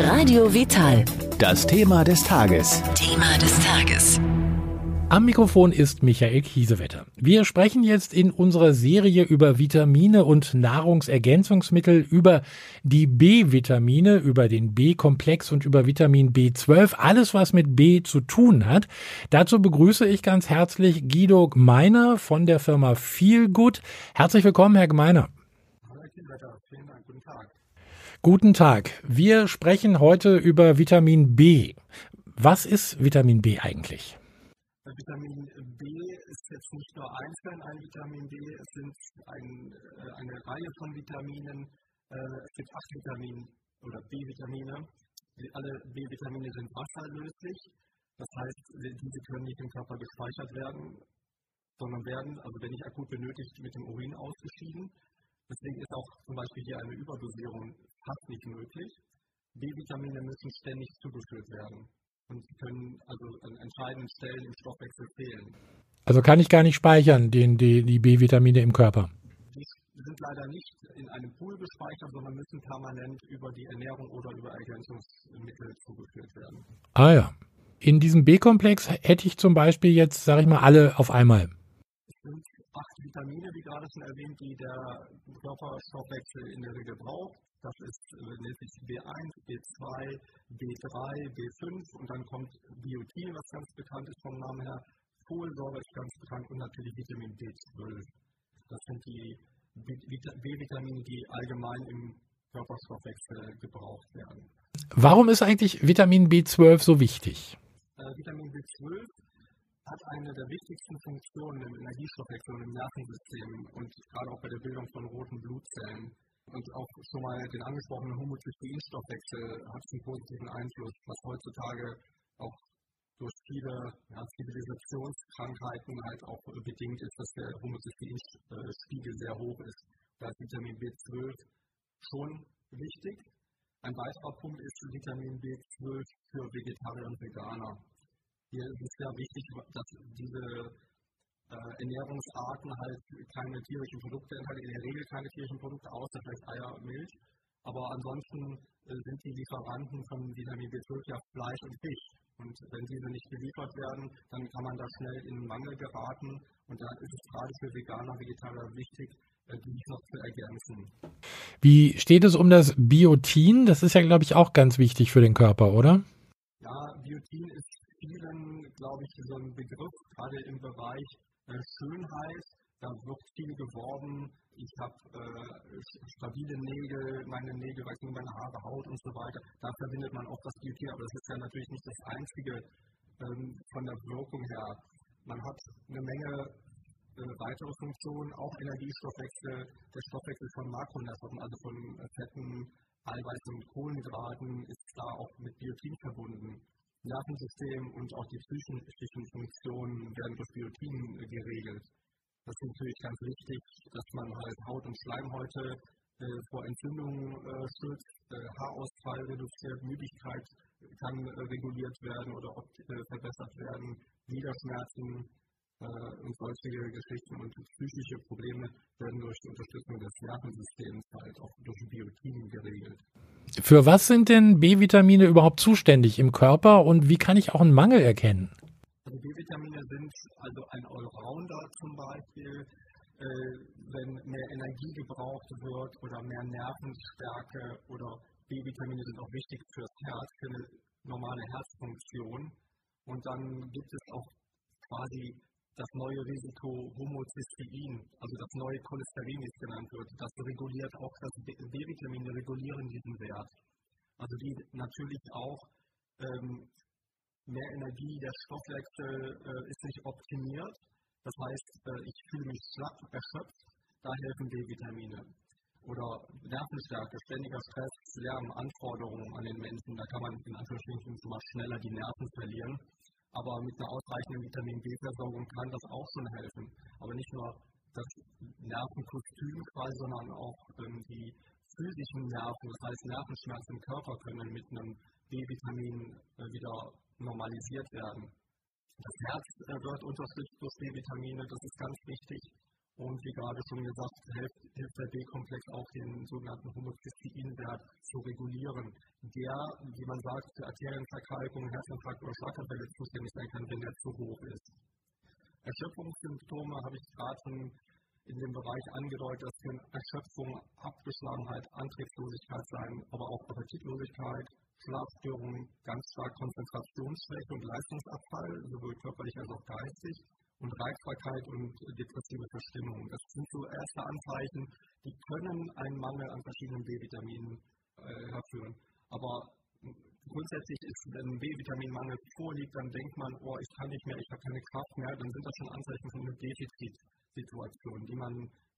Radio Vital. Das Thema des Tages. Thema des Tages. Am Mikrofon ist Michael Kiesewetter. Wir sprechen jetzt in unserer Serie über Vitamine und Nahrungsergänzungsmittel, über die B-Vitamine, über den B-Komplex und über Vitamin B12, alles was mit B zu tun hat. Dazu begrüße ich ganz herzlich Guido Gmeiner von der Firma Feelgood. Herzlich willkommen, Herr Gmeiner. Hallo, Herr Kiesewetter. Vielen Dank. Guten Tag. Guten Tag. Wir sprechen heute über Vitamin B. Was ist Vitamin B eigentlich? Vitamin B ist jetzt nicht nur einzeln ein Vitamin B, es sind ein, äh, eine Reihe von Vitaminen. Äh, es gibt acht Vitamine oder B-Vitamine. Alle B-Vitamine sind wasserlöslich. Das heißt, diese können nicht im Körper gespeichert werden, sondern werden, also wenn nicht akut benötigt, mit dem Urin ausgeschieden. Deswegen ist auch zum Beispiel hier eine Überdosierung fast nicht möglich. B-Vitamine müssen ständig zugeführt werden und können also an entscheidenden Stellen im Stoffwechsel fehlen. Also kann ich gar nicht speichern, den, die, die B-Vitamine im Körper? Die sind leider nicht in einem Pool gespeichert, sondern müssen permanent über die Ernährung oder über Ergänzungsmittel zugeführt werden. Ah ja. In diesem B-Komplex hätte ich zum Beispiel jetzt, sage ich mal, alle auf einmal. Acht Vitamine, wie gerade schon erwähnt, die der Körperstoffwechsel in der Regel braucht. Das ist sich B1, B2, B3, B5 und dann kommt Biotin, was ganz bekannt ist vom Namen her. Folsäure ist ganz bekannt und natürlich Vitamin B12. Das sind die B-Vitamine, die allgemein im Körperstoffwechsel gebraucht werden. Warum ist eigentlich Vitamin B12 so wichtig? Äh, Vitamin B12 hat eine der wichtigsten Funktionen im Energiestoffwechsel und im Nervensystem und gerade auch bei der Bildung von roten Blutzellen. Und auch schon mal den angesprochenen Homozysteinstoffwechsel hat einen positiven Einfluss, was heutzutage auch durch viele ja, Zivilisationskrankheiten halt auch bedingt ist, dass der Homozysteinspiegel sehr hoch ist. Da ist Vitamin B12 schon wichtig. Ein weiterer Punkt ist Vitamin B12 für Vegetarier und Veganer. Hier ist es sehr wichtig, dass diese äh, Ernährungsarten halt keine tierischen Produkte enthalten, in der Regel keine tierischen Produkte, außer vielleicht Eier und Milch. Aber ansonsten äh, sind die Lieferanten von Vitamin B12 ja Fleisch und Fisch. Und wenn diese nicht geliefert werden, dann kann man da schnell in Mangel geraten. Und da ist es gerade für Veganer, Vegetarier wichtig, äh, die noch zu ergänzen. Wie steht es um das Biotin? Das ist ja, glaube ich, auch ganz wichtig für den Körper, oder? Ja, Biotin ist vielen, glaube ich, so ein Begriff, gerade im Bereich äh, Schönheit. Da wird viel geworben. Ich habe äh, stabile Nägel, meine Nägel wachsen meine Haare, Haut und so weiter. Da verbindet man auch das Biotin, aber das ist ja natürlich nicht das Einzige ähm, von der Wirkung her. Man hat eine Menge äh, weitere Funktionen, auch Energiestoffwechsel, der Stoffwechsel von Makronährstoffen, also von Fetten, Eiweiß und Kohlenhydraten, ist da auch mit Biotin verbunden. Nervensystem und auch die psychischen Funktionen werden durch Biotin geregelt. Das ist natürlich ganz wichtig, dass man halt Haut- und Schleimhäute äh, vor Entzündungen äh, schützt, äh, Haarausfall reduziert, Müdigkeit kann äh, reguliert werden oder äh, verbessert werden, Niederschmerzen und solche Geschichten und psychische Probleme werden durch die Unterstützung des Nervensystems halt auch durch Biotin geregelt. Für was sind denn B-Vitamine überhaupt zuständig im Körper und wie kann ich auch einen Mangel erkennen? Also B-Vitamine sind also ein Allrounder zum Beispiel, äh, wenn mehr Energie gebraucht wird oder mehr Nervenstärke oder B-Vitamine sind auch wichtig fürs Herz, für eine normale Herzfunktion. Und dann gibt es auch quasi das neue Risiko Homozystein, also das neue Cholesterin, wie es genannt wird. Das reguliert auch, das B-Vitamine regulieren diesen Wert. Also die natürlich auch ähm, mehr Energie, der Stoffwechsel äh, ist nicht optimiert. Das heißt, äh, ich fühle mich schlapp, erschöpft, da helfen B-Vitamine. Oder Nervenstärke, ständiger Stress, Lärm, Anforderungen an den Menschen, da kann man in Anführungsstrichen mal schneller die Nerven verlieren. Aber mit einer ausreichenden Vitamin B-Versorgung kann das auch schon helfen. Aber nicht nur das Nervenkostüm quasi, sondern auch ähm, die physischen Nerven, das heißt Nervenschmerzen im Körper können mit einem B-Vitamin äh, wieder normalisiert werden. Das Herz äh, wird unterstützt durch B-Vitamine, das ist ganz wichtig. Und wie gerade schon gesagt, hilft, hilft der B-Komplex auch den sogenannten Homozysteinwert zu regulieren, der, wie man sagt, für Arterienverkalkung, Herzinfarkt oder Schlaganfälle zuständig sein kann, wenn der zu hoch ist. Erschöpfungssymptome habe ich gerade schon in dem Bereich angedeutet, das können Erschöpfung, Abgeschlagenheit, Antriebslosigkeit sein, aber auch Appetitlosigkeit, Schlafstörungen, ganz stark Konzentrationsschwäche und Leistungsabfall, sowohl körperlich als auch geistig und Reizbarkeit und depressive Verstimmung. Das sind so erste Anzeichen, die können einen Mangel an verschiedenen B-Vitaminen äh, herführen. Aber grundsätzlich ist, wenn ein B-Vitaminmangel vorliegt, dann denkt man, oh, ich kann nicht mehr, ich habe keine Kraft mehr, dann sind das schon Anzeichen von einer Defizitsituation, die man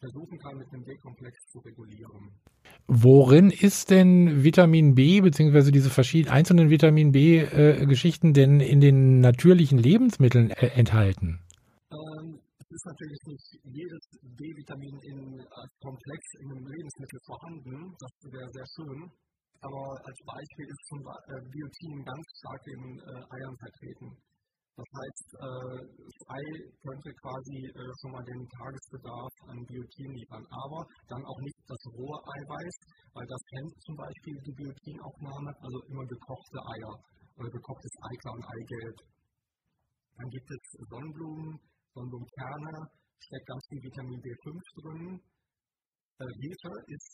versuchen kann, mit einem B-Komplex zu regulieren. Worin ist denn Vitamin B bzw. diese verschiedenen einzelnen Vitamin B-Geschichten äh, denn in den natürlichen Lebensmitteln äh, enthalten? Ist natürlich nicht jedes B-Vitamin in, als Komplex in einem Lebensmittel vorhanden. Das wäre sehr schön. Aber als Beispiel ist zum äh, Biotin ganz stark in äh, Eiern vertreten. Das heißt, äh, das Ei könnte quasi äh, schon mal den Tagesbedarf an Biotin liefern, aber dann auch nicht das rohe Eiweiß, weil das kennt zum Beispiel die Biotinaufnahme, also immer gekochte Eier oder gekochtes Eiklar und Eigelb. Dann gibt es Sonnenblumen, Sonnenblumenkerne, steckt ganz viel Vitamin B5 drin. Äh, Hefe ist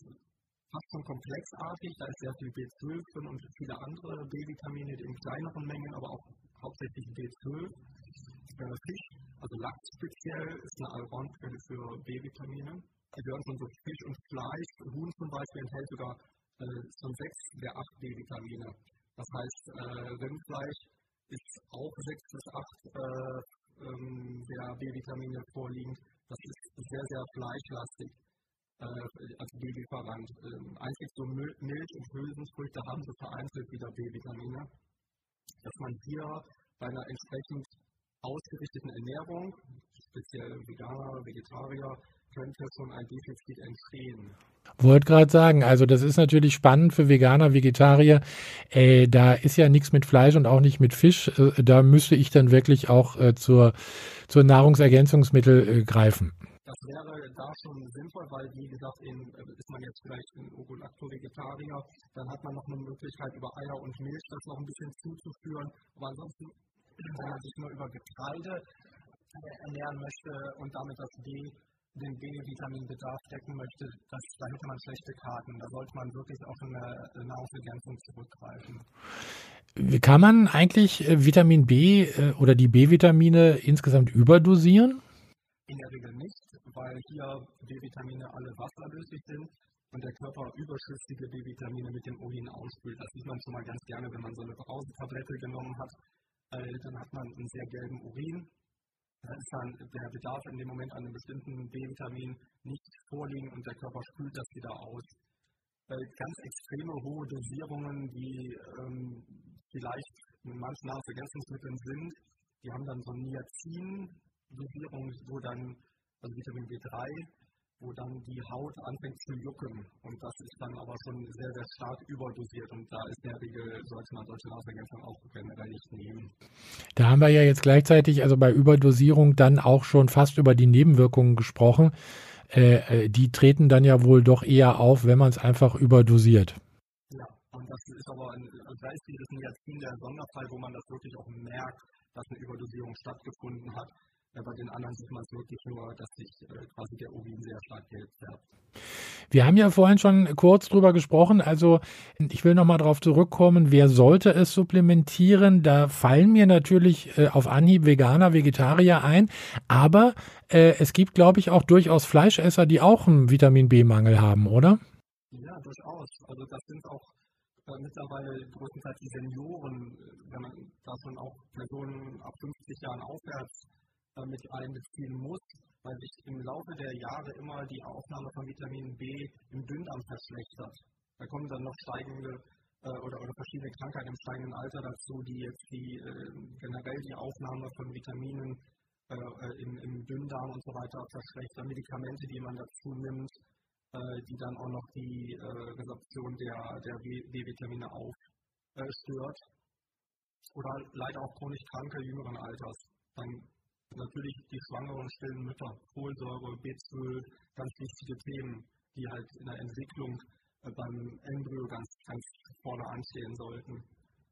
fast schon komplexartig, da ist sehr viel B12 drin und viele andere B-Vitamine in kleineren Mengen, aber auch hauptsächlich B12. Äh, Fisch, also Lachs speziell, ist eine Allroundquelle für B-Vitamine. Die gehören schon so Fisch und Fleisch. Huhn zum Beispiel enthält sogar äh, schon sechs der acht B-Vitamine. Das heißt, äh, Rindfleisch ist auch sechs bis acht äh, ähm, der B-Vitamine vorliegen. Das ist sehr, sehr fleischlastig äh, als B-Lieferant. Ähm, einzig so Milch und Hülsenfrüchte haben so vereinzelt wieder B-Vitamine. Dass man hier bei einer entsprechend ausgerichteten Ernährung, speziell Veganer, Vegetarier, könnte schon ein Defizit entstehen. Wollte gerade sagen, also das ist natürlich spannend für Veganer, Vegetarier. Äh, da ist ja nichts mit Fleisch und auch nicht mit Fisch. Äh, da müsste ich dann wirklich auch äh, zur, zur Nahrungsergänzungsmittel äh, greifen. Das wäre da schon sinnvoll, weil wie gesagt, in, äh, ist man jetzt vielleicht ein Ovolacto-Vegetarier, dann hat man noch eine Möglichkeit über Eier und Milch das noch ein bisschen zuzuführen. Aber ansonsten, wenn man sich nur über Getreide ernähren möchte und damit das B den B-Vitaminbedarf decken möchte, das, da hätte man schlechte Karten. Da sollte man wirklich auf eine Nahrungsergänzung zurückgreifen. Kann man eigentlich äh, Vitamin B äh, oder die B-Vitamine insgesamt überdosieren? In der Regel nicht, weil hier B-Vitamine alle wasserlöslich sind und der Körper überschüssige B-Vitamine mit dem Urin ausspült. Das sieht man schon mal ganz gerne, wenn man so eine Brausetablette genommen hat. Dann hat man einen sehr gelben Urin da ist dann der Bedarf in dem Moment an einem bestimmten B-Vitamin nicht vorliegen und der Körper spült das wieder aus. Äh, ganz extreme hohe Dosierungen, die ähm, vielleicht in manchen Nahrungsergänzungsmitteln sind, die haben dann so eine Niacin-Dosierung, wo dann, also Vitamin B3, wo dann die Haut anfängt zu jucken. Und das ist dann aber schon sehr, sehr stark überdosiert. Und da ist in der Regel, sollte man solche Nahrungsergänzungen auch generell nicht nehmen. Da haben wir ja jetzt gleichzeitig, also bei Überdosierung, dann auch schon fast über die Nebenwirkungen gesprochen. Äh, äh die treten dann ja wohl doch eher auf, wenn man es einfach überdosiert. Ja, und das ist aber, ein, also da ist dieses Niacin der Sonderfall, wo man das wirklich auch merkt, dass eine Überdosierung stattgefunden hat. Bei den anderen sieht man es wirklich nur, dass sich äh, quasi der Urin sehr stark gelb färbt. Wir haben ja vorhin schon kurz drüber gesprochen. Also ich will nochmal darauf zurückkommen, wer sollte es supplementieren? Da fallen mir natürlich äh, auf Anhieb Veganer, Vegetarier ein. Aber äh, es gibt, glaube ich, auch durchaus Fleischesser, die auch einen Vitamin B-Mangel haben, oder? Ja, durchaus. Also das sind auch äh, mittlerweile größtenteils die Senioren, wenn man da schon auch Personen ab 50 Jahren aufwärts mit einbeziehen muss, weil sich im Laufe der Jahre immer die Aufnahme von Vitamin B im Dünndarm verschlechtert. Da kommen dann noch steigende äh, oder, oder, verschiedene Krankheiten im steigenden Alter dazu, die jetzt die, äh, generell die Aufnahme von Vitaminen äh, im, im, Dünndarm und so weiter verschlechtern. Medikamente, die man dazu nimmt, die dann auch noch die Resorption der, der B-Vitamine aufstört. Oder leider auch chronisch kranke jüngeren Alters. Dann natürlich die schwangeren stillen Mütter, Folsäure, B12, ganz wichtige Themen, die halt in der Entwicklung äh, beim Embryo ganz, ganz vorne anstehen sollten,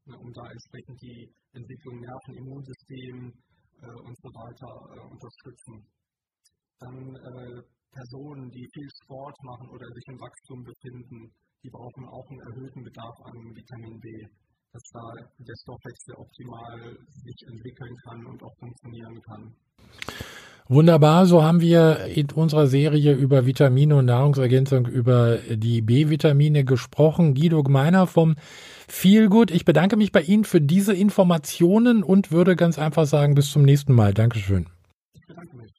ne, um da entsprechend die Entwicklung Nerven, Immunsystem äh, und so weiter äh, unterstützen. Dann äh, Personen, die viel Sport machen oder sich im Wachstum befinden, die brauchen auch einen erhöhten Bedarf an Vitamin B, dass da der Stoffwechsel optimal sich entwickeln kann und auch funktionieren kann. Wunderbar, so haben wir in unserer Serie über Vitamine und Nahrungsergänzung über die B-Vitamine gesprochen. Guido Gmeiner vom Feelgood. Ich bedanke mich bei Ihnen für diese Informationen und würde ganz einfach sagen, bis zum nächsten Mal. Dankeschön. Ich bedanke mich.